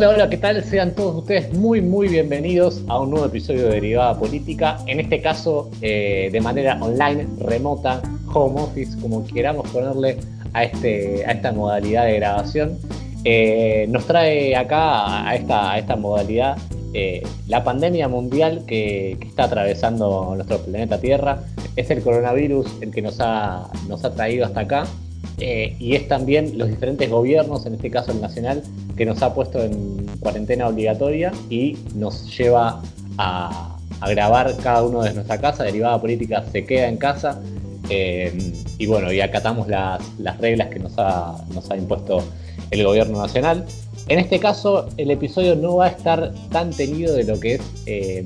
Hola, hola, ¿qué tal? Sean todos ustedes muy, muy bienvenidos a un nuevo episodio de Derivada Política. En este caso, eh, de manera online, remota, home office, como queramos ponerle a, este, esta modalidad de grabación. Eh, nos trae acá a esta, modalidad eh, la pandemia mundial que, está atravesando nuestro planeta Tierra. Es el coronavirus el que nos ha traído hasta acá. Y es también los diferentes gobiernos, en este caso el nacional, que nos ha puesto en cuarentena obligatoria y nos lleva a, grabar cada uno de nuestra casa. Derivada política se queda en casa eh, y bueno, y acatamos las, reglas que nos ha, nos ha impuesto el gobierno nacional. En este caso, el episodio no va a estar tan tenido de lo que es eh,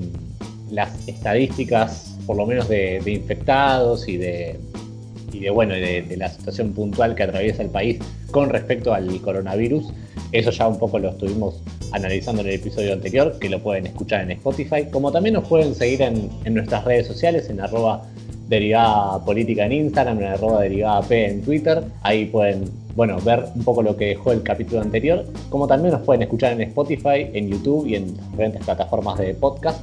las estadísticas, por lo menos de, infectados y de, y de, bueno, de, la situación puntual que atraviesa el país con respecto al coronavirus, eso ya un poco lo estuvimos analizando en el episodio anterior, que lo pueden escuchar en Spotify, como también nos pueden seguir en, nuestras redes sociales, en arroba derivada política en Instagram, en arroba derivada P en Twitter. Ahí pueden bueno, ver un poco lo que dejó el capítulo anterior, como también nos pueden escuchar en Spotify, en YouTube y en diferentes plataformas de podcast.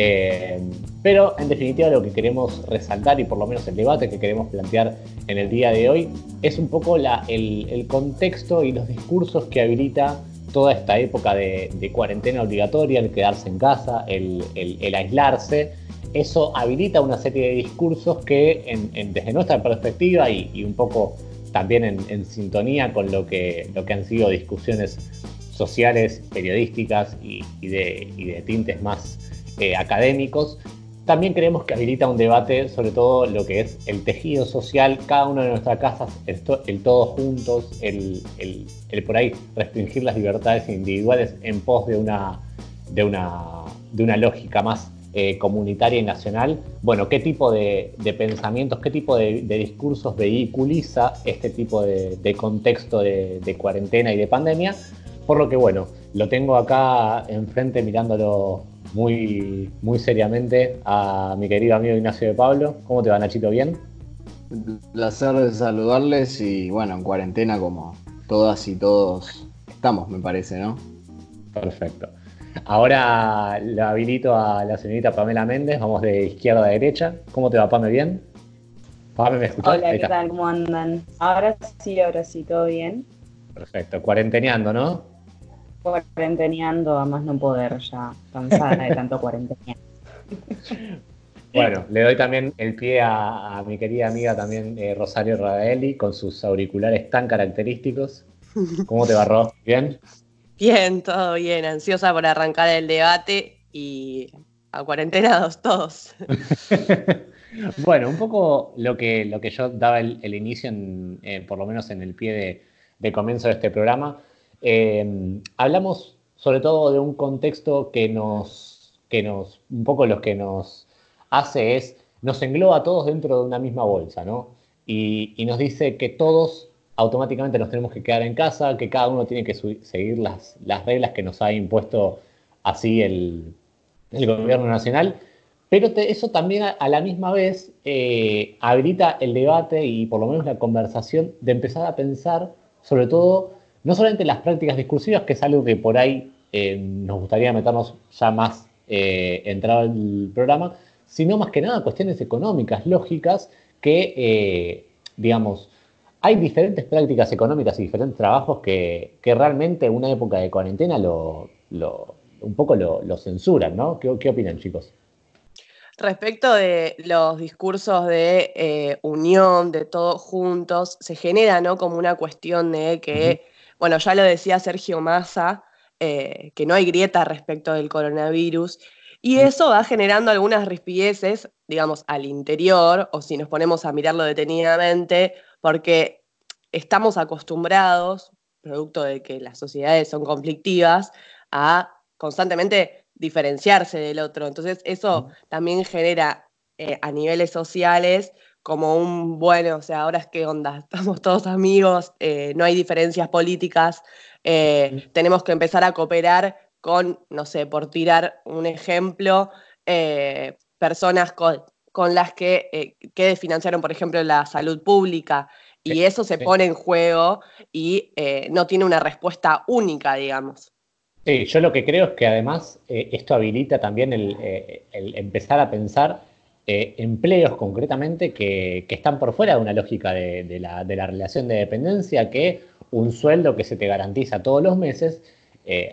Eh, pero en definitiva lo que queremos resaltar y por lo menos el debate que queremos plantear en el día de hoy es un poco el, contexto y los discursos que habilita toda esta época de, cuarentena obligatoria, el quedarse en casa, el, aislarse. Eso habilita una serie de discursos que desde nuestra perspectiva y, un poco también en, sintonía con lo que, lo que han sido discusiones sociales, periodísticas y, de, y de tintes más eh, académicos, también creemos que habilita un debate sobre todo lo que es el tejido social, cada una de nuestras casas, el, todos juntos, el, por ahí restringir las libertades individuales en pos de una, de una, de una lógica más eh, comunitaria y nacional. Bueno, ¿qué tipo de, pensamientos, qué tipo de, discursos vehiculiza este tipo de, contexto de, cuarentena y de pandemia? Por lo que, bueno, lo tengo acá enfrente mirándolo muy, muy seriamente a mi querido amigo Ignacio de Pablo. ¿Cómo te va, Nachito? ¿Bien? Un placer de saludarles y bueno, en cuarentena como todas y todos estamos, me parece, ¿no? Perfecto. Ahora le habilito a la señorita Pamela Méndez, vamos de izquierda a derecha. ¿Cómo te va, Pame? ¿Bien? Pame, ¿me escuchas? Hola, ¿qué tal? ¿Cómo andan? Ahora sí, ahora sí, todo bien. Perfecto, cuarenteneando, ¿no? Cuarenteneando a más no poder, ya cansada de tanto cuarentenear. Bueno, le doy también el pie a, mi querida amiga también eh, Rosario Radaeli con sus auriculares tan característicos. ¿Cómo te va, Ros? ¿Bien? Bien, todo bien. Ansiosa por arrancar el debate y a cuarentenados todos. bueno, un poco lo que, lo que yo daba el, inicio, en, eh, por lo menos en el pie de comienzo de este programa, Em, hablamos sobre todo de un contexto que nos, que nos, un poco lo que nos hace es, nos engloba a todos dentro de una misma bolsa, ¿no? Y, nos dice que todos automáticamente nos tenemos que quedar en casa, que cada uno tiene que seguir las, las, reglas que nos ha impuesto así el, el gobierno nacional. Pero eso también a, la misma vez eh, habilita el debate y por lo menos la conversación de empezar a pensar sobre todo no solamente las prácticas discursivas, que es algo que por ahí eh, nos gustaría meternos ya más eh, entrado el programa, sino más que nada cuestiones económicas, lógicas, que, eh, digamos, hay diferentes prácticas económicas y diferentes trabajos que, realmente en una época de cuarentena lo, un poco lo, censuran, ¿no? ¿Qué, opinan, chicos? Respecto de los discursos de unión, de todos juntos, se genera, ¿no? Como una cuestión de que bueno, ya lo decía Sergio Massa, eh, que no hay grieta respecto del coronavirus, y mm. eso va generando algunas rispideces, digamos, al interior, o si nos ponemos a mirarlo detenidamente, porque estamos acostumbrados, producto de que las sociedades son conflictivas, a constantemente diferenciarse del otro. Entonces, eso mm. también genera eh, a niveles sociales como un, bueno, o sea, ahora es que onda, estamos todos amigos, eh, no hay diferencias políticas, eh, tenemos que empezar a cooperar con, no sé, por tirar un ejemplo, eh, personas con, las que, que desfinanciaron, por ejemplo, la salud pública, y eso se pone en juego y no tiene una respuesta única, digamos. Sí, yo lo que creo es que además esto habilita también el, empezar a pensar eh, empleos concretamente que, están por fuera de una lógica de, la, relación de dependencia, que un sueldo que se te garantiza todos los meses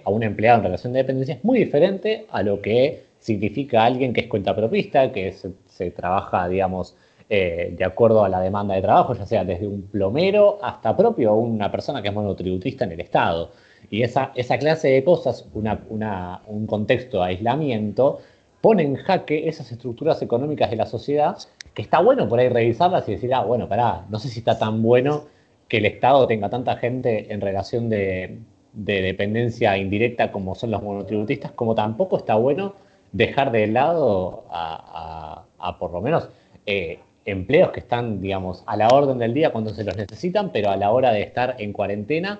a un empleado en relación de dependencia es muy diferente a lo que significa alguien que es cuentapropista, que se, trabaja, digamos, de acuerdo a la demanda de trabajo, ya sea desde un plomero hasta propio una persona que es monotributista en el Estado. Y esa clase de cosas, un contexto de aislamiento, pone en jaque esas estructuras económicas de la sociedad, que está bueno por ahí revisarlas y decir, ah, bueno, pará, no sé si está tan bueno que el Estado tenga tanta gente en relación de, dependencia indirecta como son los monotributistas, como tampoco está bueno dejar de lado a, por lo menos eh, empleos que están, digamos, a la orden del día cuando se los necesitan, pero a la hora de estar en cuarentena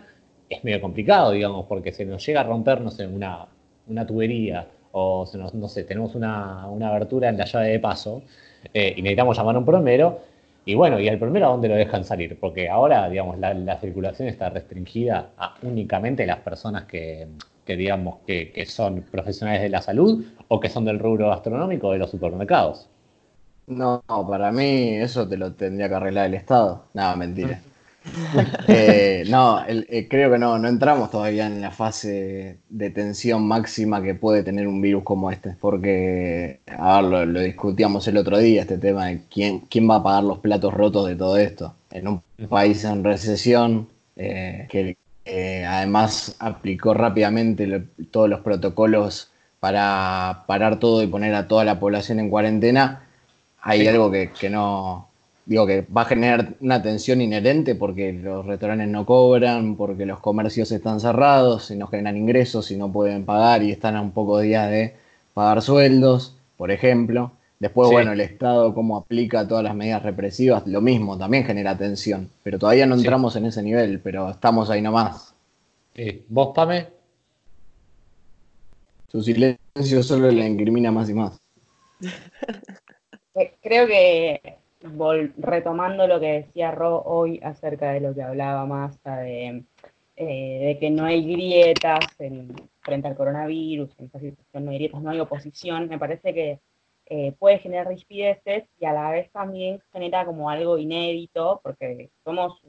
es medio complicado, digamos, porque se nos llega a romper, no sé, una, una tubería o se nos, no sé, tenemos una, abertura en la llave de paso eh, y necesitamos llamar a un plomero. Y bueno, ¿y al plomero a dónde lo dejan salir? Porque ahora, digamos, la, circulación está restringida a únicamente las personas que, digamos, que, que, son profesionales de la salud o que son del rubro gastronómico de los supermercados. No, para mí eso te lo tendría que arreglar el Estado. Nada, mentira. Eh, no, eh, creo que no, no entramos todavía en la fase de tensión máxima que puede tener un virus como este, porque, a ver, lo, discutíamos el otro día, este tema de quién, quién va a pagar los platos rotos de todo esto. En un país en recesión, eh, que además aplicó rápidamente todos los protocolos para parar todo y poner a toda la población en cuarentena, hay algo que, que no, digo que va a generar una tensión inherente porque los restaurantes no cobran, porque los comercios están cerrados y no generan ingresos y no pueden pagar y están a un poco días de pagar sueldos, por ejemplo. Después, bueno, el Estado cómo aplica todas las medidas represivas, lo mismo, también genera tensión. Pero todavía no entramos en ese nivel, pero estamos ahí nomás. ¿Vos, Pame? Su silencio solo le incrimina más y más. Eh, creo que retomando lo que decía Ro hoy acerca de lo que hablaba más de, eh, de que no hay grietas frente al coronavirus, en esta situación no hay grietas, no hay oposición, me parece que eh, puede generar rispideces y a la vez también genera como algo inédito, porque somos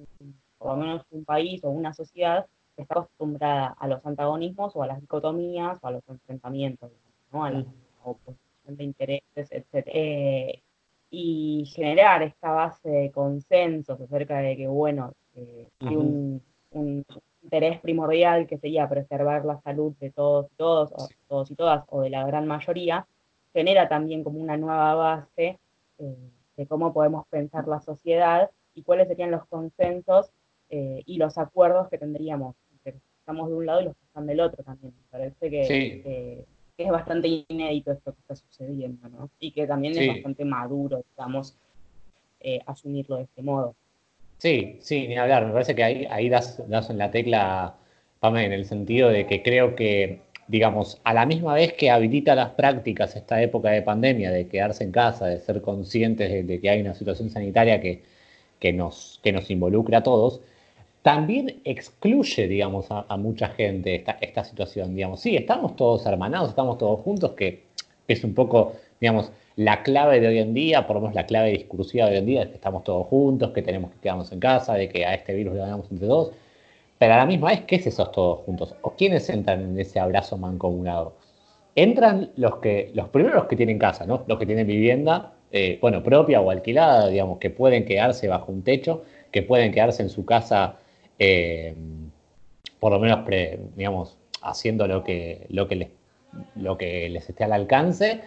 por lo menos un país o una sociedad que está acostumbrada a los antagonismos o a las dicotomías o a los enfrentamientos, ¿no? a la oposición de intereses, etc y generar esta base de consensos acerca de que, bueno, eh, hay un, interés primordial que sería preservar la salud de todos y todos, o, todos y todas, o de la gran mayoría, genera también como una nueva base eh, de cómo podemos pensar la sociedad y cuáles serían los consensos eh, y los acuerdos que tendríamos, que estamos de un lado y los que están del otro también. Me parece que que es bastante inédito esto que está sucediendo, ¿no? Y que también es bastante maduro, digamos, eh, asumirlo de este modo. Sí, sí, ni hablar. Me parece que ahí, ahí das, das en la tecla, Pame, en el sentido de que creo que, digamos, a la misma vez que habilita las prácticas esta época de pandemia, de quedarse en casa, de ser conscientes de, que hay una situación sanitaria que, que, nos, que nos involucra a todos, también excluye, digamos, a, mucha gente esta, esta, situación. Digamos, sí, estamos todos hermanados, estamos todos juntos, que es un poco, digamos, la clave de hoy en día, por lo menos la clave discursiva de hoy en día, es que estamos todos juntos, que tenemos que quedarnos en casa, de que a este virus le ganamos entre todos. Pero a la misma vez, ¿qué es esos todos juntos? ¿O quiénes entran en ese abrazo mancomunado? Entran los que, los primeros que tienen casa, ¿no? Los que tienen vivienda, eh, bueno, propia o alquilada, digamos, que pueden quedarse bajo un techo, que pueden quedarse en su casa eh, por lo menos, digamos, haciendo lo que, lo, que les, lo que les esté al alcance,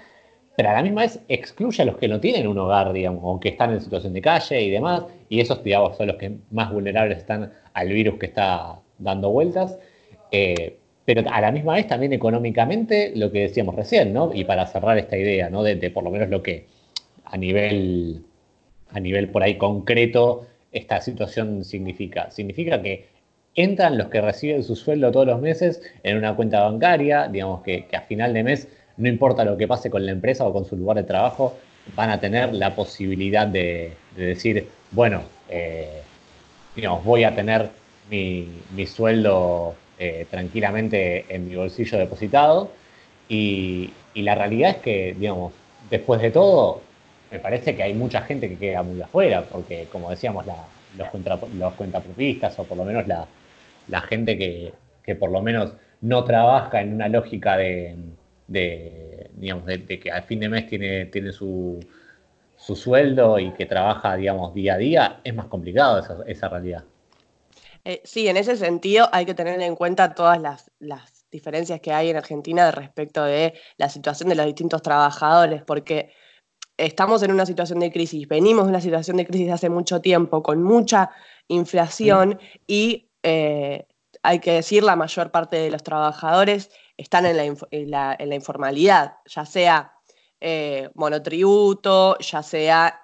pero a la misma vez excluye a los que no tienen un hogar, digamos, o que están en situación de calle y demás, y esos, digamos, son los que más vulnerables están al virus que está dando vueltas. Eh, pero a la misma vez también económicamente, lo que decíamos recién, ¿no? Y para cerrar esta idea, ¿no? De, de por lo menos lo que a nivel, a nivel por ahí concreto esta situación significa? Significa que entran los que reciben su sueldo todos los meses en una cuenta bancaria, digamos que, a final de mes, no importa lo que pase con la empresa o con su lugar de trabajo, van a tener la posibilidad de, decir, bueno, eh, digamos, voy a tener mi, sueldo eh, tranquilamente en mi bolsillo depositado. Y, la realidad es que, digamos, después de todo, me parece que hay mucha gente que queda muy afuera, porque como decíamos, los, los cuentapropistas o por lo menos la, gente que, por lo menos no trabaja en una lógica de, digamos, de, que al fin de mes tiene, tiene su, su sueldo y que trabaja, digamos, día a día, es más complicado esa, esa realidad. Eh, sí, en ese sentido hay que tener en cuenta todas las, diferencias que hay en Argentina respecto de la situación de los distintos trabajadores, porque estamos en una situación de crisis, venimos de una situación de crisis hace mucho tiempo, con mucha inflación y eh, hay que decir, la mayor parte de los trabajadores están en la, informalidad, ya sea eh, monotributo, ya sea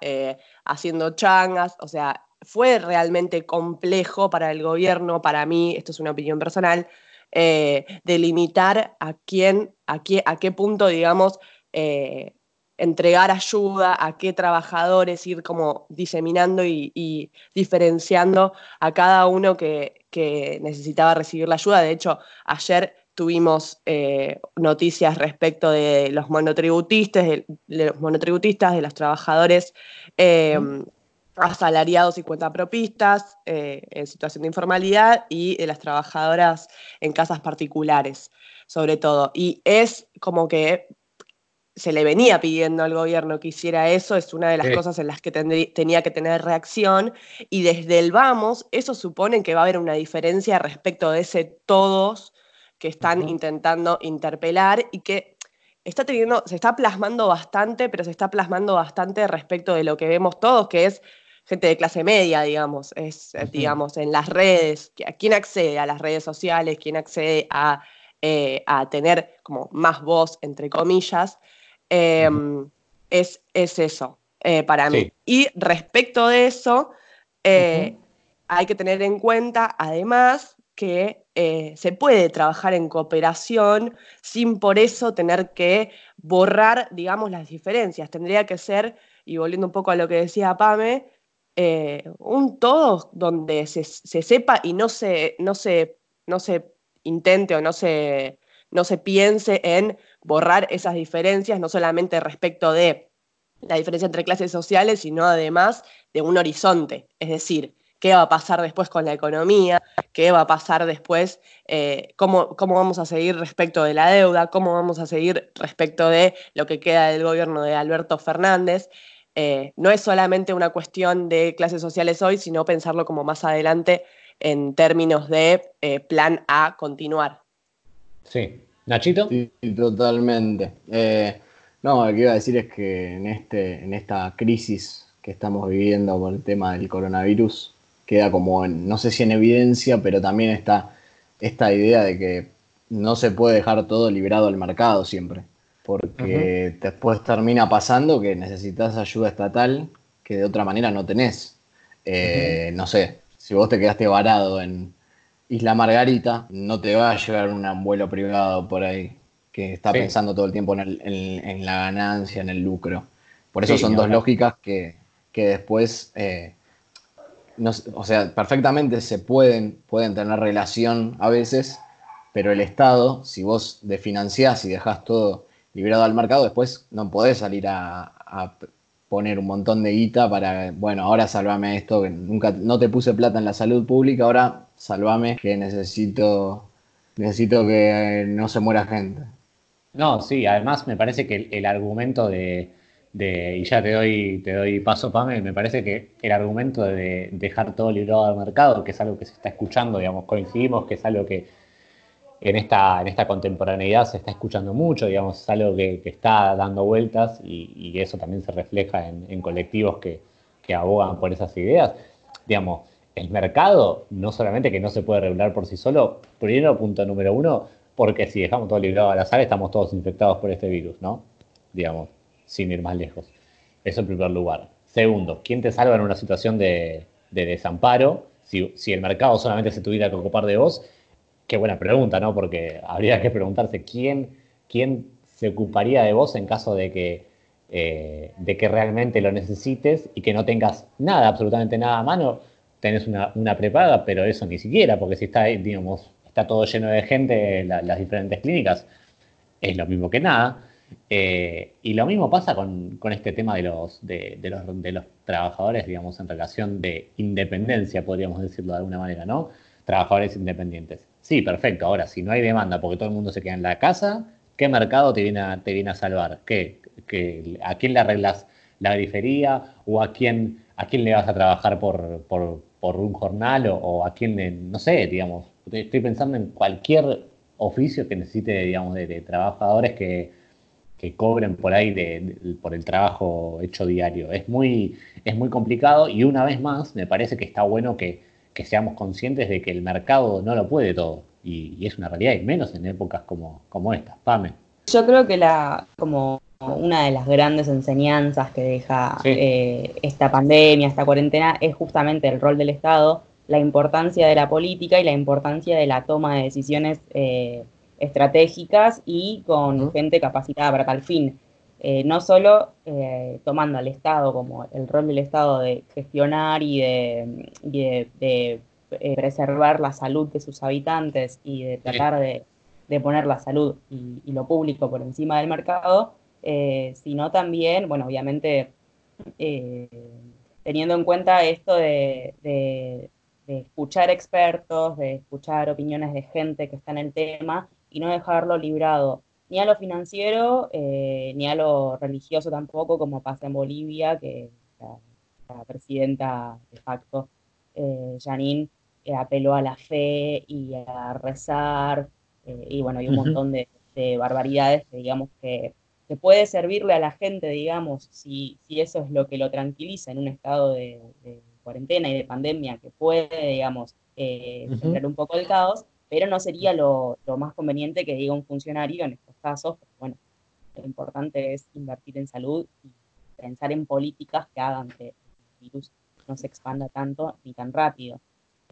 haciendo changas, o sea, fue realmente complejo para el gobierno, para mí, esto es una opinión personal, eh, delimitar a quién, a qué, a qué punto, digamos, eh, entregar ayuda, a qué trabajadores, ir como diseminando y, diferenciando a cada uno que, necesitaba recibir la ayuda. De hecho, ayer tuvimos eh, noticias respecto de los monotributistas, de, los monotributistas, de los trabajadores asalariados y cuentapropistas eh, en situación de informalidad y de las trabajadoras en casas particulares, sobre todo. Y es como que se le venía pidiendo al gobierno que hiciera eso, es una de las cosas en las que tenía que tener reacción, y desde el vamos, eso supone que va a haber una diferencia respecto de ese todos que están intentando interpelar y que está teniendo, se está plasmando bastante, pero se está plasmando bastante respecto de lo que vemos todos, que es gente de clase media, digamos, es, eh, digamos, en las redes, ¿quién accede a las redes sociales? ¿Quién accede a, eh, tener como más voz, entre comillas? Em, es, es, eso eh, para mí. Y respecto de eso, hay que tener en cuenta, además, que se puede trabajar en cooperación sin por eso tener que borrar, digamos, las diferencias. Tendría que ser, y volviendo un poco a lo que decía Pame, eh, un todo donde se, sepa y no se, no, se, no se intente o no se, no se piense en borrar esas diferencias, no solamente respecto de la diferencia entre clases sociales, sino además de un horizonte. Es decir, qué va a pasar después con la economía, qué va a pasar después, eh, cómo, cómo, vamos a seguir respecto de la deuda, cómo vamos a seguir respecto de lo que queda del gobierno de Alberto Fernández. Eh, no es solamente una cuestión de clases sociales hoy, sino pensarlo como más adelante en términos de eh, plan A continuar. Sí. Nachito. Sí, totalmente. Eh, no, lo que iba a decir es que en, este, en esta crisis que estamos viviendo por el tema del coronavirus, queda como, no sé si en evidencia, pero también está esta idea de que no se puede dejar todo librado al mercado siempre porque después termina pasando que necesitas ayuda estatal que de otra manera no tenés. Eh, no sé, si vos te quedaste varado en Isla Margarita, no te va a llegar un vuelo privado por ahí que está pensando todo el tiempo en, la ganancia, en el lucro. Por eso son dos lógicas que, después, eh, o sea, perfectamente se pueden, pueden tener relación a veces, pero el Estado, si vos desfinanciás y dejás todo liberado al mercado, después no podés salir a, poner un montón de guita para, bueno, ahora salvame esto, que nunca, no te puse plata en la salud pública, ahora salvame que necesito, necesito que no se muera gente. No, sí, además me parece que el, argumento de, y ya te doy, te doy paso, Pame, me parece que el argumento de dejar todo librado al mercado, que es algo que se está escuchando, digamos, coincidimos que es algo que en esta, en esta contemporaneidad se está escuchando mucho, digamos, es algo que, está dando vueltas y, eso también se refleja en, colectivos que, abogan por esas ideas. Digamos, el mercado no solamente que no se puede regular por sí solo, primero punto número uno, porque si dejamos todo librado al azar estamos todos infectados por este virus, ¿no? Digamos, sin ir más lejos. Eso en primer lugar. Segundo, ¿quién te salva en una situación de, desamparo? Si, si el mercado solamente se tuviera que ocupar de vos, Qué buena pregunta, ¿no? Porque habría que preguntarse quién, quién se ocuparía de vos en caso de que, eh, de que realmente lo necesites y que no tengas nada, absolutamente nada a mano. Tenés una, una prepaga, pero eso ni siquiera, porque si está, digamos, está todo lleno de gente, las diferentes clínicas, es lo mismo que nada. Eh, y lo mismo pasa con, este tema de los, de, los, de los trabajadores, digamos, en relación de independencia, podríamos decirlo de alguna manera, ¿no? Trabajadores independientes. Sí, perfecto. Ahora, si no hay demanda porque todo el mundo se queda en la casa, ¿qué mercado te viene a, te viene a salvar? ¿Qué, ¿A quién le arreglas la grifería? ¿O a quién, a quién le vas a trabajar por, por, un jornal? O, a quién, no sé, digamos, estoy pensando en cualquier oficio que necesite, digamos, de trabajadores que que cobren por ahí de, por el trabajo hecho diario. Es muy, es muy complicado y una vez más me parece que está bueno que, seamos conscientes de que el mercado no lo puede todo y, es una realidad y menos en épocas como, como estas. Pame. Yo creo que la, como una de las grandes enseñanzas que deja eh, esta pandemia, esta cuarentena, es justamente el rol del Estado, la importancia de la política y la importancia de la toma de decisiones eh, estratégicas y con gente capacitada para tal fin. Eh, no solo eh, tomando al Estado como el rol del Estado de gestionar y de, de, eh, preservar la salud de sus habitantes y de tratar de, poner la salud y, lo público por encima del mercado, sino también, bueno, obviamente teniendo en cuenta esto de, escuchar expertos, de escuchar opiniones de gente que está en el tema y no dejarlo librado ni a lo financiero eh, ni a lo religioso tampoco, como pasa en Bolivia, que la, presidenta de facto, eh, Janine, eh, apeló a la fe y a rezar, y bueno, hay un montón de, barbaridades que digamos que, puede servirle a la gente, digamos, si, si, eso es lo que lo tranquiliza en un estado de, cuarentena y de pandemia, que puede, digamos, tener un poco el caos, pero no sería lo, más conveniente que diga un funcionario en estos casos, porque bueno, lo importante es invertir en salud y pensar en políticas que hagan que el virus no se expanda tanto ni tan rápido.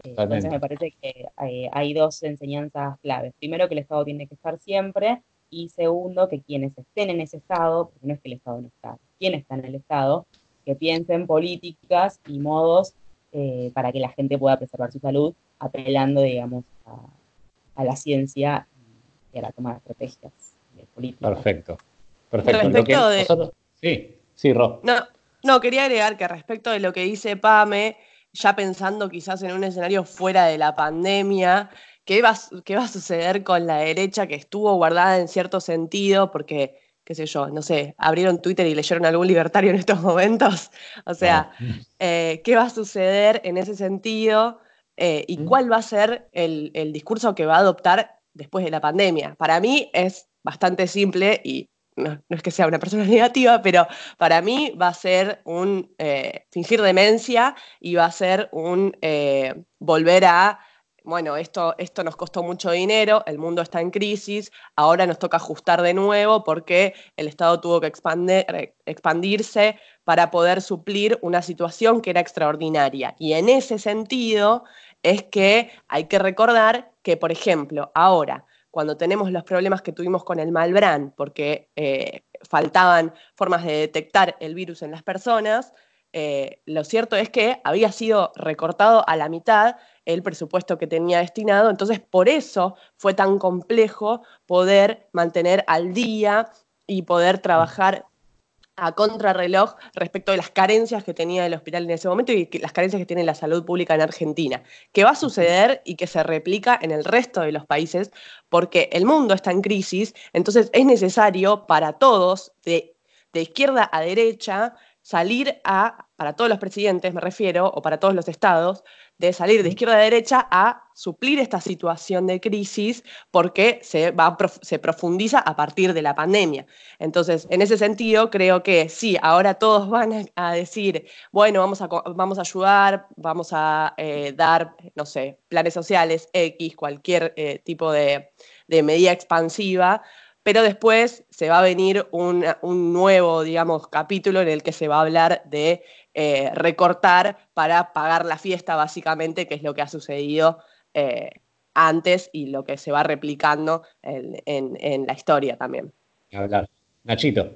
Eh, entonces me parece que eh, hay, dos enseñanzas claves. Primero, que el Estado tiene que estar siempre y segundo, que quienes estén en ese Estado, porque no es que el Estado no está, quienes están en el Estado, que piensen políticas y modos eh, para que la gente pueda preservar su salud, apelando, digamos, a, a la ciencia y a la toma de estrategias políticas. Perfecto. Perfecto. Sí, sí, Ro. No, no, quería agregar que respecto de lo que dice Pame, ya pensando quizás en un escenario fuera de la pandemia, ¿qué va, qué va a suceder con la derecha que estuvo guardada en cierto sentido? Porque qué sé yo, no sé, abrieron Twitter y leyeron algún libertario en estos momentos. O sea, eh, ¿qué va a suceder en ese sentido? Eh, y cuál va a ser el, discurso que va a adoptar después de la pandemia. Para mí es bastante simple y no, es que sea una persona negativa, pero para mí va a ser un eh, fingir demencia y va a ser un eh, volver a bueno, esto, esto nos costó mucho dinero, el mundo está en crisis, ahora nos toca ajustar de nuevo porque el Estado tuvo que expandirse para poder suplir una situación que era extraordinaria. Y en ese sentido es que hay que recordar que, por ejemplo, ahora, cuando tenemos los problemas que tuvimos con el Malbrán, porque eh, faltaban formas de detectar el virus en las personas, eh, lo cierto es que había sido recortado a la mitad el presupuesto que tenía destinado, entonces por eso fue tan complejo poder mantener al día y poder trabajar a contrarreloj respecto de las carencias que tenía el hospital en ese momento y las carencias que tiene la salud pública en Argentina. ¿Qué va a suceder y que se replica en el resto de los países? Porque el mundo está en crisis, entonces es necesario para todos, de, de izquierda a derecha, salir a, para todos los presidentes me refiero, o para todos los estados, de salir de izquierda a derecha a suplir esta situación de crisis porque se, va, se profundiza a partir de la pandemia. Entonces, en ese sentido, creo que sí, ahora todos van a decir, bueno, vamos a, vamos a ayudar, vamos a eh, dar, no sé, planes sociales, X, cualquier eh, tipo de, de medida expansiva, pero después se va a venir un, nuevo, digamos, capítulo en el que se va a hablar de eh, recortar para pagar la fiesta, básicamente, que es lo que ha sucedido eh, antes y lo que se va replicando en, la historia también. Hablar. Nachito.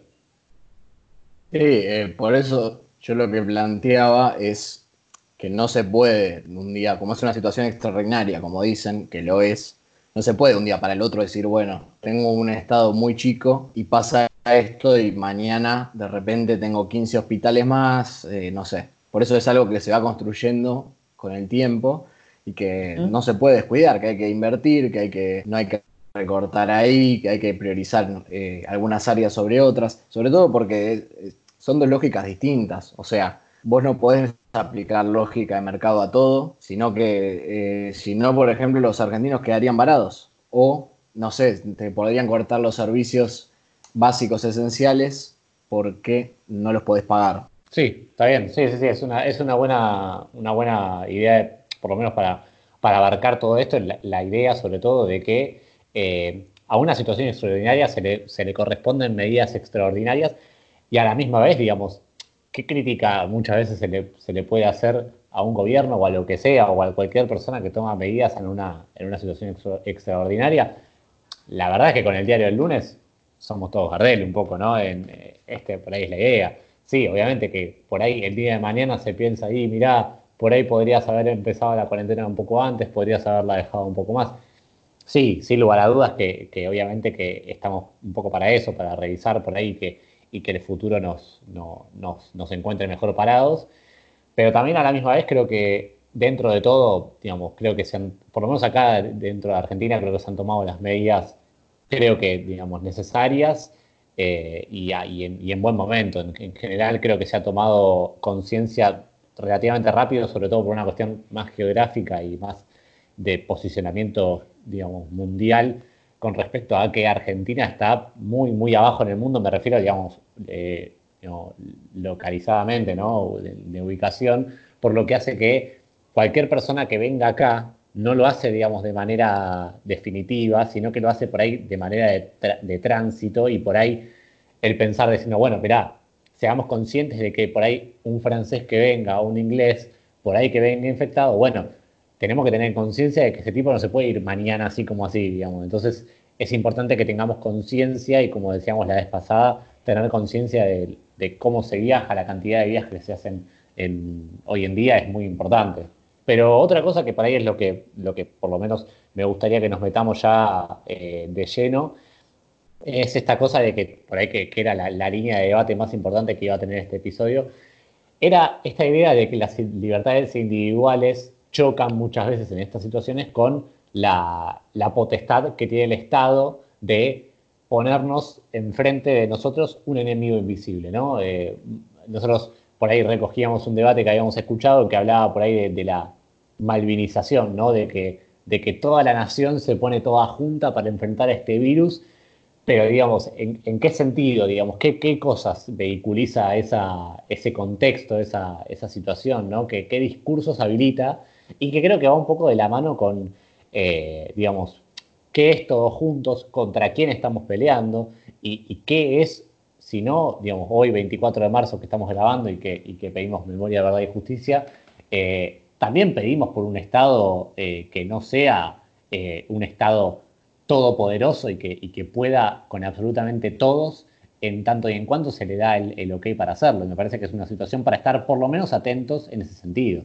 Sí, eh, por eso yo lo que planteaba es que no se puede un día, como es una situación extraordinaria, como dicen, que lo es, no se puede un día para el otro decir, bueno, tengo un estado muy chico y pasa esto y mañana de repente tengo 15 hospitales más, eh, no sé. Por eso es algo que se va construyendo con el tiempo y que no se puede descuidar, que hay que invertir, que hay que no hay que recortar ahí, que hay que priorizar eh, algunas áreas sobre otras, sobre todo porque eh, son dos lógicas distintas, o sea, vos no podés aplicar lógica de mercado a todo, sino que, eh, si no, por ejemplo, los argentinos quedarían varados. O, no sé, te podrían cortar los servicios básicos esenciales porque no los podés pagar. Sí, está bien, sí, sí, sí, es una, es una, buena, una buena idea, por lo menos para, para abarcar todo esto, la, idea sobre todo de que eh, a una situación extraordinaria se le, se le corresponden medidas extraordinarias y a la misma vez, digamos, ¿qué crítica muchas veces se le, puede hacer a un gobierno o a lo que sea o a cualquier persona que toma medidas en una, en una situación extraordinaria? La verdad es que con el diario del lunes somos todos Gardel un poco, ¿no? En, eh, este, por ahí es la idea. Sí, obviamente que por ahí el día de mañana se piensa ahí, mirá, por ahí podrías haber empezado la cuarentena un poco antes, podrías haberla dejado un poco más. Sí, sin lugar a dudas que, que obviamente que estamos un poco para eso, para revisar por ahí que y que el futuro nos, nos, encuentre mejor parados. Pero también a la misma vez creo que dentro de todo, digamos, creo que se han, por lo menos acá dentro de Argentina, creo que se han tomado las medidas, creo que, digamos, necesarias eh, y, en, buen momento. En, general creo que se ha tomado conciencia relativamente rápido, sobre todo por una cuestión más geográfica y más de posicionamiento, digamos, mundial con respecto a que Argentina está muy, muy abajo en el mundo, me refiero, digamos, eh, localizadamente, ¿no? De, ubicación, por lo que hace que cualquier persona que venga acá no lo hace, digamos, de manera definitiva, sino que lo hace por ahí de manera de, tránsito y por ahí el pensar diciendo, bueno, mirá, seamos conscientes de que por ahí un francés que venga o un inglés, por ahí que venga infectado, bueno, tenemos que tener conciencia de que ese tipo no se puede ir mañana así como así, digamos. Entonces es importante que tengamos conciencia y como decíamos la vez pasada, tener conciencia de, cómo se viaja, la cantidad de viajes que se hacen hoy en día es muy importante. Pero otra cosa que para ahí es lo que, lo que por lo menos me gustaría que nos metamos ya eh, de lleno, es esta cosa de que por ahí que, era la, la, línea de debate más importante que iba a tener este episodio, era esta idea de que las libertades individuales chocan muchas veces en estas situaciones con la, potestad que tiene el Estado de ponernos enfrente de nosotros un enemigo invisible, ¿no? Eh, nosotros por ahí recogíamos un debate que habíamos escuchado que hablaba por ahí de, la malvinización, ¿no? De que, de que toda la nación se pone toda junta para enfrentar a este virus, pero digamos, ¿en, qué sentido, digamos, qué, qué cosas vehiculiza esa, ese contexto, esa, esa situación, ¿no? ¿Qué, qué discursos habilita? y que creo que va un poco de la mano con, eh, digamos, qué es todos juntos, contra quién estamos peleando y, qué es, si no, digamos, hoy 24 de marzo que estamos grabando y que, que pedimos memoria, verdad y justicia, eh, también pedimos por un Estado eh, que no sea un Estado todopoderoso y que, y que pueda con absolutamente todos en tanto y en cuanto se le da el, el ok para hacerlo. Me parece que es una situación para estar por lo menos atentos en ese sentido.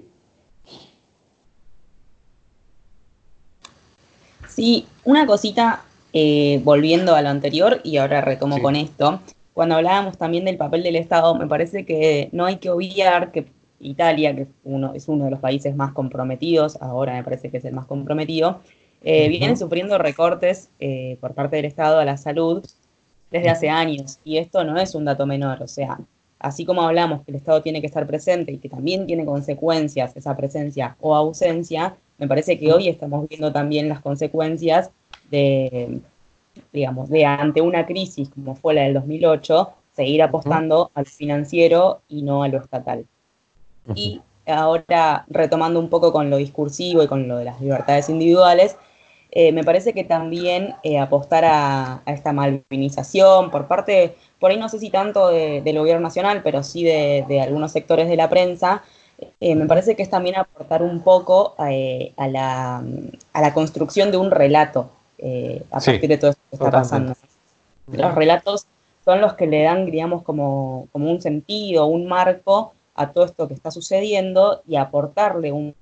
Sí, una cosita, eh, volviendo a lo anterior y ahora retomo con esto, cuando hablábamos también del papel del Estado, me parece que no hay que obviar que Italia, que uno, es uno de los países más comprometidos, ahora me parece que es el más comprometido, eh, viene sufriendo recortes eh, por parte del Estado a la salud desde hace años. Y esto no es un dato menor, o sea, así como hablamos que el Estado tiene que estar presente y que también tiene consecuencias esa presencia o ausencia, me parece que hoy estamos viendo también las consecuencias de, digamos, de ante una crisis como fue la del 2008, seguir apostando al financiero y no a lo estatal. Y ahora, retomando un poco con lo discursivo y con lo de las libertades individuales, eh, me parece que también eh, apostar a, esta malvinización por parte, por ahí no sé si tanto del gobierno nacional, pero sí de algunos sectores de la prensa, eh, me parece que es también aportar un poco a, la, a, la, construcción de un relato a partir de todo esto que está pasando. Los relatos son los que le dan, digamos, como, como, un sentido, un marco a todo esto que está sucediendo y aportarle un,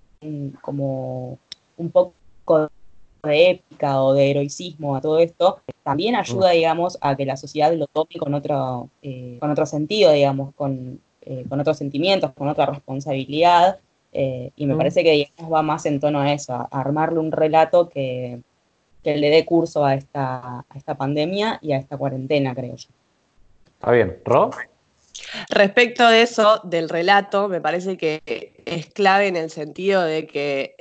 como un poco de épica o de heroicismo a todo esto, también ayuda, digamos, a que la sociedad lo tome con otro, eh, con otro sentido, digamos, con, eh, con otros sentimientos, con otra responsabilidad. Eh, y me parece que digamos, va más en tono a eso, a armarle un relato que, que le dé curso a esta, a esta pandemia y a esta cuarentena, creo yo. Está bien. ¿Ro? Respecto de eso, del relato, me parece que es clave en el sentido de que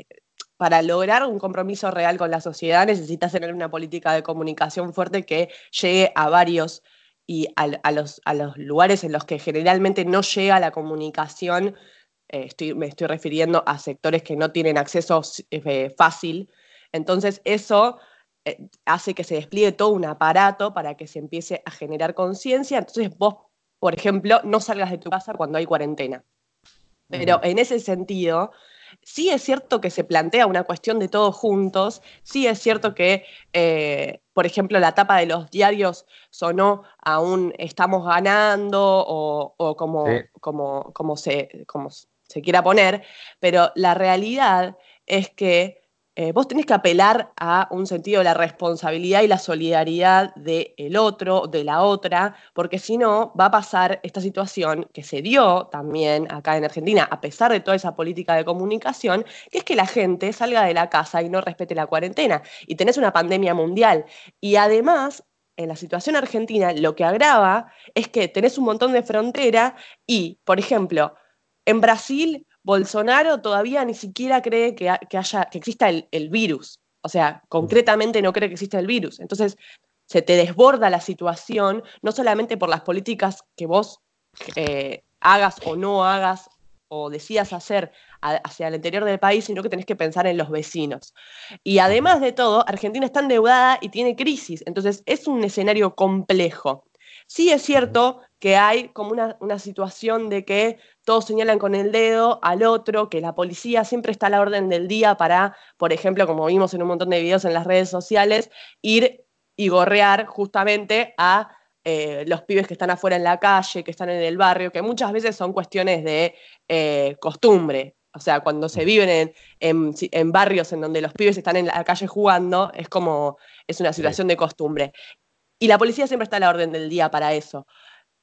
para lograr un compromiso real con la sociedad necesitas tener una política de comunicación fuerte que llegue a varios y a, los, a los, lugares en los que generalmente no llega la comunicación. Eh, estoy, me estoy refiriendo a sectores que no tienen acceso eh, fácil. Entonces eso eh, hace que se despliegue todo un aparato para que se empiece a generar conciencia. Entonces vos, por ejemplo, no salgas de tu casa cuando hay cuarentena. Pero en ese sentido, sí es cierto que se plantea una cuestión de todos juntos, sí es cierto que, eh, por ejemplo, la tapa de los diarios sonó aún estamos ganando o, como, como, como, se, como se quiera poner, pero la realidad es que eh, vos tenés que apelar a un sentido de la responsabilidad y la solidaridad del otro, de la otra, porque si no va a pasar esta situación que se dio también acá en Argentina, a pesar de toda esa política de comunicación, que es que la gente salga de la casa y no respete la cuarentena. Y tenés una pandemia mundial. Y además, en la situación argentina, lo que agrava es que tenés un montón de frontera y, por ejemplo, en Brasil Bolsonaro todavía ni siquiera cree que, haya, que exista el, virus. O sea, concretamente no cree que exista el virus. Entonces, se te desborda la situación, no solamente por las políticas que vos eh, hagas o no hagas o decidas hacer hacia el interior del país, sino que tenés que pensar en los vecinos. Y además de todo, Argentina está endeudada y tiene crisis, entonces es un escenario complejo. Sí es cierto que hay como una, una situación de que todos señalan con el dedo al otro, que la policía siempre está a la orden del día para, por ejemplo, como vimos en un montón de videos en las redes sociales, ir y gorrear justamente a eh, los pibes que están afuera en la calle, que están en el barrio, que muchas veces son cuestiones de eh, costumbre. O sea, cuando se viven en, barrios en donde los pibes están en la calle jugando, es como, es una situación de costumbre. Y la policía siempre está a la orden del día para eso.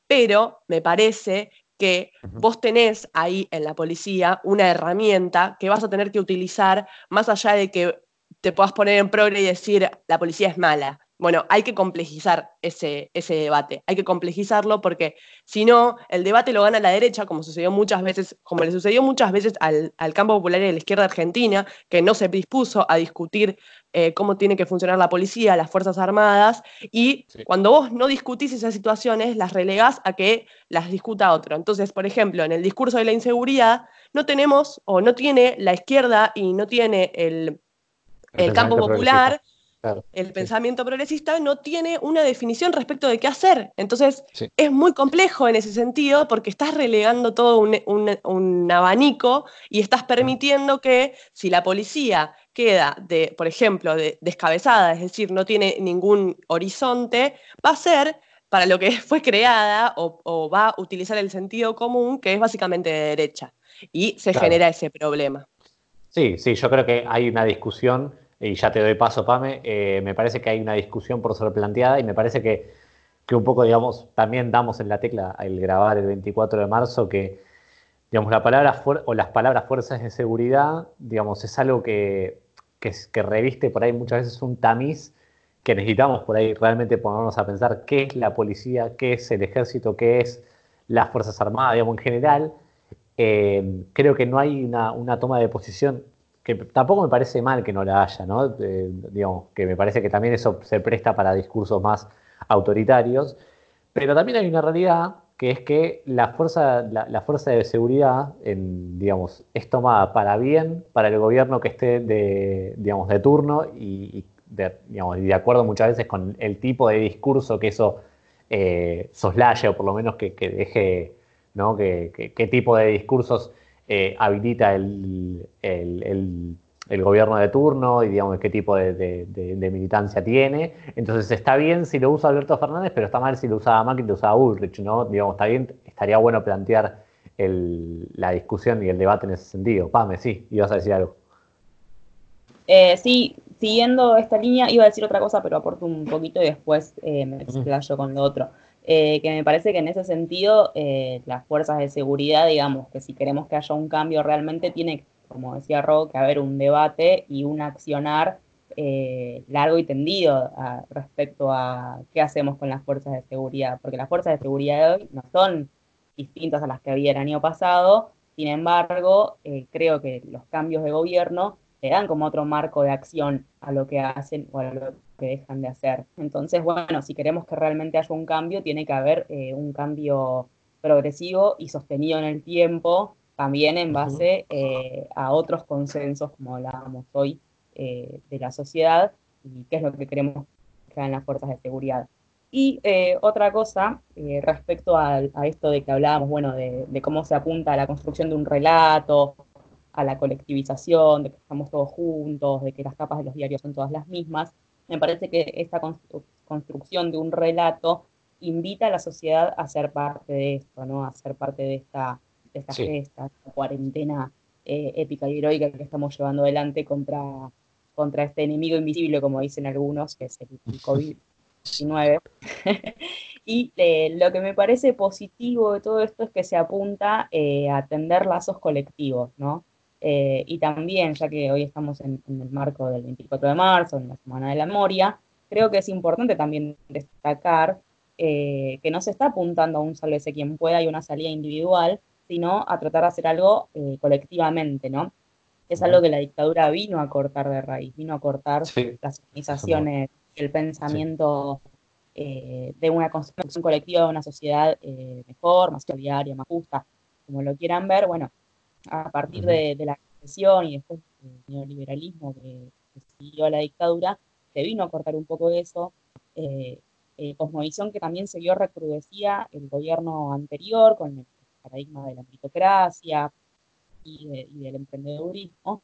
Pero me parece que vos tenés ahí en la policía una herramienta que vas a tener que utilizar más allá de que te puedas poner en progre y decir la policía es mala. Bueno, hay que complejizar ese, ese debate, hay que complejizarlo porque si no, el debate lo gana la derecha, como sucedió muchas veces, como le sucedió muchas veces al, campo popular y a la izquierda argentina, que no se dispuso a discutir eh, cómo tiene que funcionar la policía, las Fuerzas Armadas, y cuando vos no discutís esas situaciones, las relegás a que las discuta otro. Entonces, por ejemplo, en el discurso de la inseguridad, no tenemos o no tiene la izquierda y no tiene el, el campo popular el pensamiento progresista no tiene una definición respecto de qué hacer. Entonces, es muy complejo en ese sentido porque estás relegando todo un, abanico y estás permitiendo que si la policía queda, de, por ejemplo, descabezada, es decir, no tiene ningún horizonte, va a ser para lo que fue creada o, va a utilizar el sentido común, que es básicamente de derecha. Y se genera ese problema. Sí, sí, yo creo que hay una discusión y ya te doy paso, Pame, eh, me parece que hay una discusión por ser planteada y me parece que, que, un poco, digamos, también damos en la tecla al grabar el 24 de marzo que, digamos, la palabra o las palabras fuerzas de seguridad, digamos, es algo que, que, que reviste por ahí muchas veces un tamiz que necesitamos por ahí realmente ponernos a pensar qué es la policía, qué es el ejército, qué es las Fuerzas Armadas, digamos, en general. Eh, creo que no hay una, una toma de posición que tampoco me parece mal que no la haya, ¿no? Eh, digamos, que me parece que también eso se presta para discursos más autoritarios, pero también hay una realidad que es que la fuerza, la, fuerza de seguridad, digamos, es tomada para bien para el gobierno que esté de, digamos, de turno y, de, digamos, de acuerdo muchas veces con el tipo de discurso que eso eh, soslaye o por lo menos que, deje, ¿no? qué tipo de discursos eh, habilita el, gobierno de turno y digamos qué tipo de, militancia tiene. Entonces está bien si lo usa Alberto Fernández, pero está mal si lo usaba Macri y lo usaba Ulrich, ¿no? Digamos, está bien, estaría bueno plantear la discusión y el debate en ese sentido. Pame, sí, ibas a decir algo. Eh, sí, siguiendo esta línea, iba a decir otra cosa, pero aporto un poquito y después eh, me explayo con lo otro. Eh, que me parece que en ese sentido eh, las fuerzas de seguridad, digamos, que si queremos que haya un cambio realmente tiene, como decía Ro, que haber un debate y un accionar largo y tendido respecto a qué hacemos con las fuerzas de seguridad, porque las fuerzas de seguridad de hoy no son distintas a las que había el año pasado, sin embargo, creo que los cambios de gobierno le dan como otro marco de acción a lo que hacen o a lo que dejan de hacer. Entonces, bueno, si queremos que realmente haya un cambio, tiene que haber eh, un cambio progresivo y sostenido en el tiempo, también en base eh, a otros consensos, como hablábamos hoy, eh, de la sociedad y qué es lo que queremos que hagan las fuerzas de seguridad. Y otra cosa, respecto a, esto de que hablábamos, bueno, de, de cómo se apunta a la construcción de un relato, a la colectivización, de que estamos todos juntos, de que las capas de los diarios son todas las mismas, me parece que esta construcción de un relato invita a la sociedad a ser parte de esto, ¿no? A ser parte de esta, de esta esta cuarentena eh, épica y heroica que estamos llevando adelante contra, contra este enemigo invisible, como dicen algunos, que es el, COVID-19. y eh, lo que me parece positivo de todo esto es que se apunta eh, a atender lazos colectivos, ¿no? Eh, y también, ya que hoy estamos en, el marco del 24 de marzo, en la Semana de la Memoria, creo que es importante también destacar eh, que no se está apuntando a un sálvese quien pueda y una salida individual, sino a tratar de hacer algo eh, colectivamente, ¿no? Es algo que la dictadura vino a cortar de raíz, vino a cortar las organizaciones, el pensamiento de una construcción colectiva de una sociedad mejor, más solidaria, más justa, como lo quieran ver, bueno, a partir de, la represión y después del neoliberalismo que, siguió la dictadura, se vino a cortar un poco eso. Eh, eh, cosmovisión que también se vio recrudecida el gobierno anterior con el paradigma de la meritocracia y, del emprendedurismo.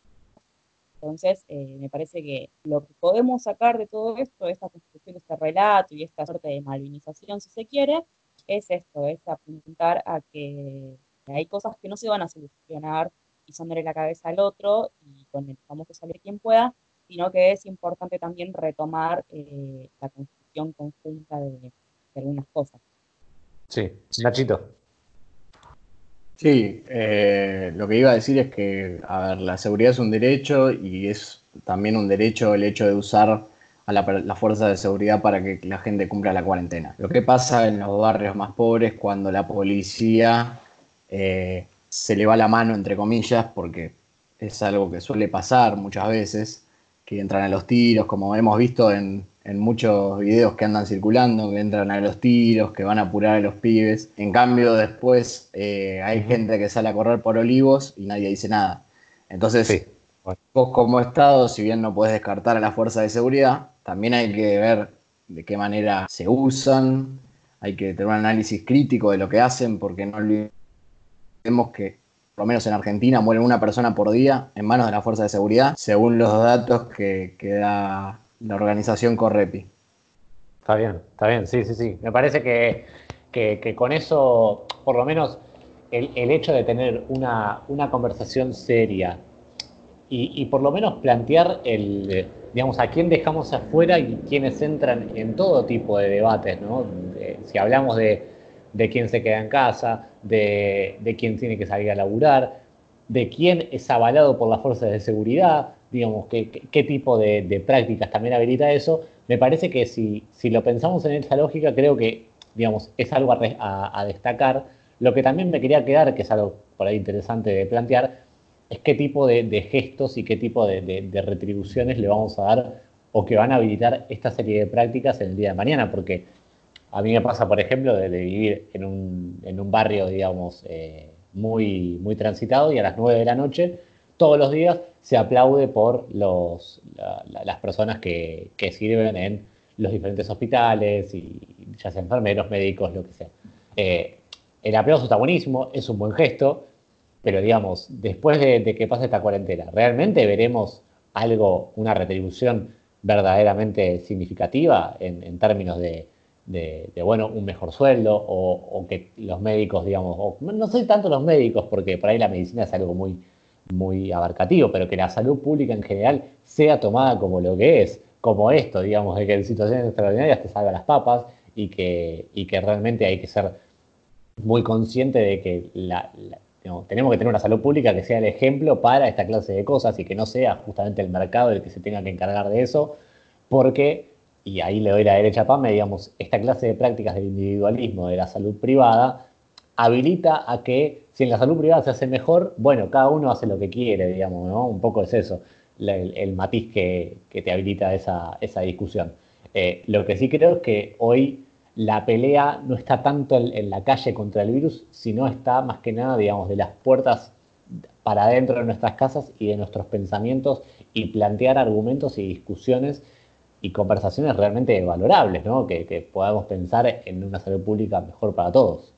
Entonces, eh, me parece que lo que podemos sacar de todo esto, esta construcción de este relato y esta suerte de malvinización, si se quiere, es esto, es apuntar a que hay cosas que no se van a solucionar pisándole la cabeza al otro y con el famoso salir quien pueda, sino que es importante también retomar eh, la construcción conjunta de, algunas cosas. Sí, Nachito. Sí, eh, lo que iba a decir es que, a ver, la seguridad es un derecho y es también un derecho el hecho de usar a la, fuerza de seguridad para que la gente cumpla la cuarentena. Lo que pasa en los barrios más pobres cuando la policía eh, se le va la mano, entre comillas, porque es algo que suele pasar muchas veces, que entran a los tiros, como hemos visto en, muchos videos que andan circulando, que entran a los tiros, que van a apurar a los pibes. En cambio, después eh, hay gente que sale a correr por olivos y nadie dice nada. Entonces, vos como Estado, si bien no puedes descartar a la fuerza de seguridad, también hay que ver de qué manera se usan, hay que tener un análisis crítico de lo que hacen, porque no vemos que, por lo menos en Argentina, muere una persona por día en manos de la fuerza de seguridad, según los datos que, da la organización Correpi. Está bien, está bien, sí, sí, sí. Me parece que, con eso, por lo menos, el, hecho de tener una, conversación seria y, por lo menos plantear el, digamos, a quién dejamos afuera y quiénes entran en todo tipo de debates, ¿no? si hablamos de, de quién se queda en casa, de, quién tiene que salir a laburar, de quién es avalado por las fuerzas de seguridad, digamos, qué, qué tipo de, prácticas también habilita eso. Me parece que si, si, lo pensamos en esa lógica, creo que, digamos, es algo a, destacar. Lo que también me quería quedar, que es algo por ahí interesante de plantear, es qué tipo de, gestos y qué tipo de, retribuciones le vamos a dar o que van a habilitar esta serie de prácticas en el día de mañana, porque a mí me pasa, por ejemplo, de, vivir en un, barrio, digamos, eh, muy, muy transitado y a las 9 de la noche, todos los días, se aplaude por los, las personas que, sirven en los diferentes hospitales, y ya sea enfermeros, médicos, lo que sea. Eh, el aplauso está buenísimo, es un buen gesto, pero digamos, después de, que pase esta cuarentena, ¿realmente veremos algo, una retribución verdaderamente significativa en términos de, de, bueno, un mejor sueldo o, que los médicos, digamos, no sé tanto los médicos, porque por ahí la medicina es algo muy, muy abarcativo, pero que la salud pública en general sea tomada como lo que es, como esto, digamos, de que en situaciones extraordinarias te salva las papas y que, y que realmente hay que ser muy consciente de que tenemos que tener una salud pública que sea el ejemplo para esta clase de cosas y que no sea justamente el mercado el que se tenga que encargar de eso, porque, y ahí le doy la derecha a Pame, digamos, esta clase de prácticas del individualismo, de la salud privada, habilita a que si en la salud privada se hace mejor, bueno, cada uno hace lo que quiere, digamos, ¿no? Un poco es eso, el, matiz que, te habilita esa, esa discusión. Eh, lo que sí creo es que hoy la pelea no está tanto en, la calle contra el virus, sino está más que nada, digamos, de las puertas para adentro de nuestras casas y de nuestros pensamientos y plantear argumentos y discusiones y conversaciones realmente valorables, ¿no? Que, podamos pensar en una salud pública mejor para todos.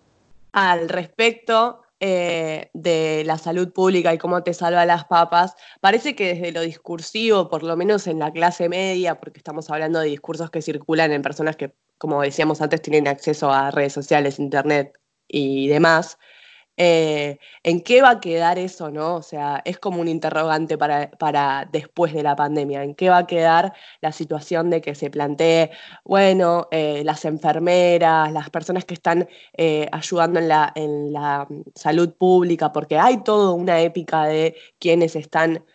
Al respecto, eh, de la salud pública y cómo te salva las papas, parece que desde lo discursivo, por lo menos en la clase media, porque estamos hablando de discursos que circulan en personas que, como decíamos antes, tienen acceso a redes sociales, internet y demás, eh, ¿En qué va a quedar eso, no? O sea, es como un interrogante para, después de la pandemia. ¿En qué va a quedar la situación de que se plantee, bueno, eh, las enfermeras, las personas que están eh, ayudando en la, en la salud pública, porque hay toda una épica de quienes están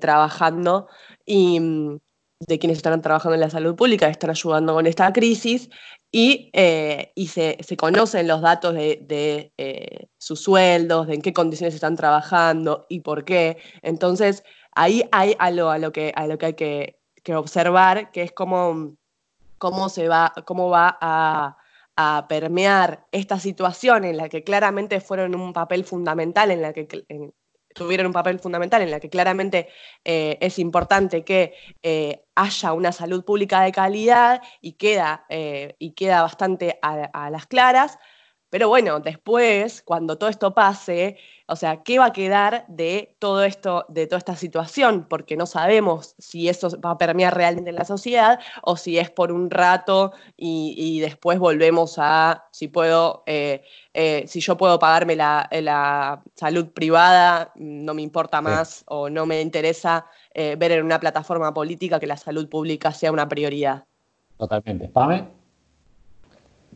trabajando y mm, de quienes están trabajando en la salud pública, están ayudando con esta crisis, y, eh, se, conocen los datos de, eh, sus sueldos, de en qué condiciones están trabajando y por qué. Entonces, ahí hay algo a lo que, hay que, observar, que es cómo, cómo, se va, cómo va a, permear esta situación en la que claramente fueron un papel fundamental, en la que tuvieron un papel fundamental en la que claramente eh, es importante que eh, haya una salud pública de calidad y queda, eh, y queda bastante a, las claras. Pero bueno, después, cuando todo esto pase, o sea, ¿qué va a quedar de todo esto, de toda esta situación? Porque no sabemos si eso va a permear realmente en la sociedad o si es por un rato y, después volvemos a si puedo, eh, eh, si yo puedo pagarme la, salud privada, no me importa más o no me interesa eh, ver en una plataforma política que la salud pública sea una prioridad. Totalmente. ¿Pame?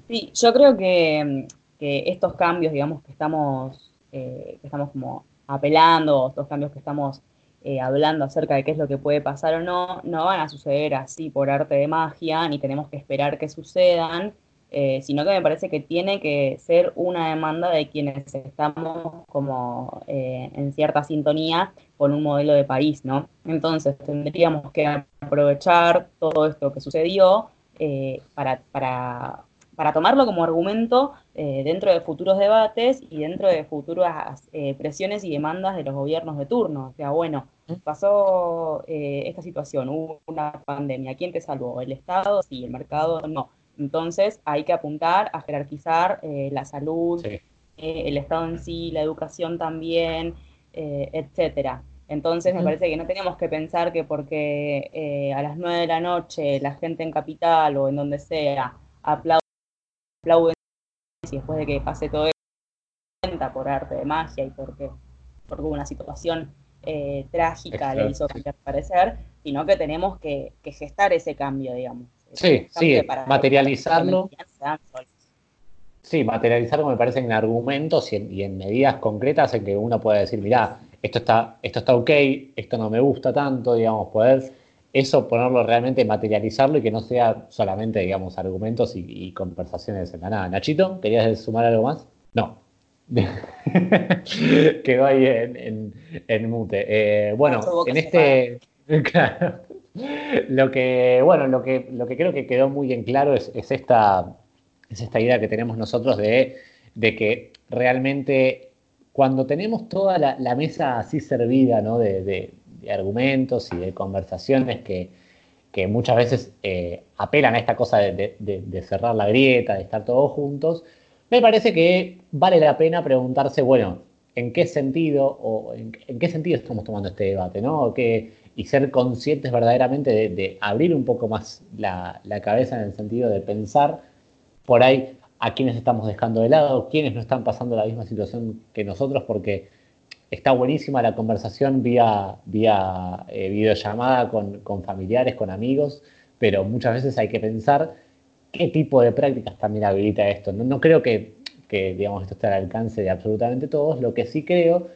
Sí, yo creo que que estos cambios, digamos, que estamos, eh, que estamos como apelando, estos cambios que estamos eh, hablando acerca de qué es lo que puede pasar o no, no van a suceder así por arte de magia, ni tenemos que esperar que sucedan, eh, sino que me parece que tiene que ser una demanda de quienes estamos como en cierta sintonía con un modelo de país, ¿no? Entonces tendríamos que aprovechar todo esto que sucedió para, para para tomarlo como argumento eh, dentro de futuros debates y dentro de futuras eh, presiones y demandas de los gobiernos de turno. O sea, bueno, pasó eh, esta situación, hubo una pandemia, ¿quién te salvó? ¿El Estado? Sí, el mercado no. Entonces hay que apuntar a jerarquizar la salud, el Estado en sí, la educación también, etcétera. Entonces me parece que no tenemos que pensar que porque a las nueve de la noche la gente en capital o en donde sea aplaude aplauden y después de que pase todo esto, por arte de magia y porque, porque una situación eh, trágica le hizo cambiar parecer, sino que tenemos que, gestar ese cambio, digamos. Sí, sí, materializarlo. Sí, materializarlo me parece en argumentos y en, medidas concretas en que uno pueda decir, mira, esto está, esto está ok, esto no me gusta tanto, digamos, poder eso ponerlo realmente, materializarlo y que no sea solamente, digamos, argumentos y, conversaciones en la nada. Nachito, ¿querías sumar algo más? No. Quedó ahí en, mute. Eh, bueno, en este. Claro. Lo que, bueno, lo que, lo que creo que quedó muy en claro es, esta, es esta idea que tenemos nosotros de, que realmente cuando tenemos toda la, mesa así servida, ¿no? de, de argumentos y de conversaciones que, muchas veces eh, apelan a esta cosa de, cerrar la grieta, de estar todos juntos, me parece que vale la pena preguntarse, bueno, ¿en qué sentido o en, qué sentido estamos tomando este debate? ¿no? y ser conscientes verdaderamente de, abrir un poco más la, cabeza en el sentido de pensar por ahí a quienes estamos dejando de lado, quienes no están pasando la misma situación que nosotros, porque está buenísima la conversación vía, vía eh, videollamada con, con, familiares, con amigos, pero muchas veces hay que pensar qué tipo de prácticas también habilita esto. No, no creo que, que, digamos, esto esté al alcance de absolutamente todos, lo que sí creo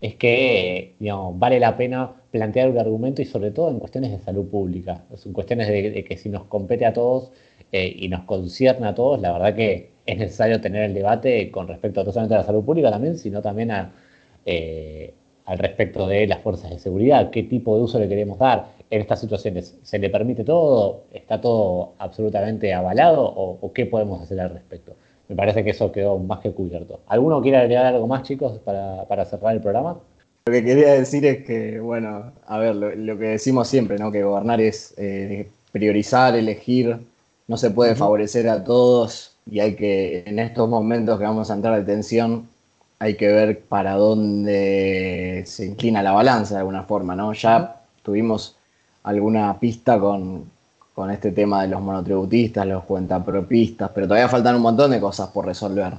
es que digamos, vale la pena plantear un argumento y sobre todo en cuestiones de salud pública, en cuestiones de, que si nos compete a todos eh, y nos concierne a todos, la verdad que es necesario tener el debate con respecto no solamente a la salud pública también, sino también a, eh, al respecto de las fuerzas de seguridad, qué tipo de uso le queremos dar en estas situaciones. ¿Se le permite todo? ¿Está todo absolutamente avalado? ¿O, qué podemos hacer al respecto? Me parece que eso quedó más que cubierto. ¿Alguno quiere agregar algo más, chicos, para, cerrar el programa? Lo que quería decir es que, bueno, a ver, lo, que decimos siempre, ¿no? Que gobernar es eh, priorizar, elegir, no se puede favorecer a todos y hay que, en estos momentos que vamos a entrar de tensión, hay que ver para dónde se inclina la balanza de alguna forma, ¿no? Ya tuvimos alguna pista con, este tema de los monotributistas, los cuentapropistas, pero todavía faltan un montón de cosas por resolver.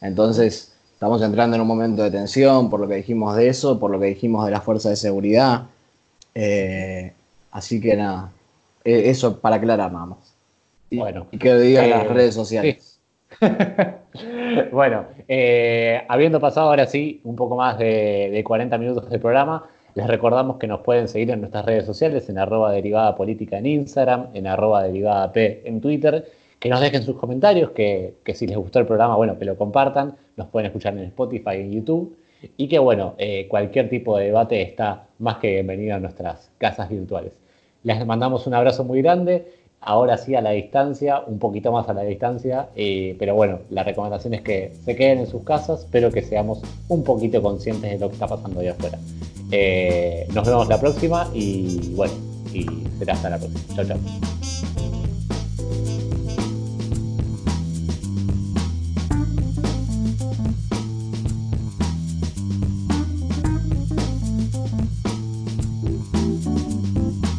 Entonces, estamos entrando en un momento de tensión por lo que dijimos de eso, por lo que dijimos de la fuerza de seguridad. Eh, así que nada, e, eso para aclarar nada más. Y, bueno, y que digan las eh, redes sociales. bueno, eh, habiendo pasado ahora sí un poco más de, 40 minutos del programa, les recordamos que nos pueden seguir en nuestras redes sociales, en arroba derivada política en Instagram, en arroba derivada P en Twitter, que nos dejen sus comentarios, que, si les gustó el programa, bueno, que lo compartan, nos pueden escuchar en Spotify en YouTube, y que bueno, eh, cualquier tipo de debate está más que bienvenido a nuestras casas virtuales. Les mandamos un abrazo muy grande ahora sí a la distancia, un poquito más a la distancia, eh, pero bueno, la recomendación es que se queden en sus casas, pero que seamos un poquito conscientes de lo que está pasando allá afuera. Eh, nos vemos la próxima y bueno, y será hasta la próxima. Chao, chao.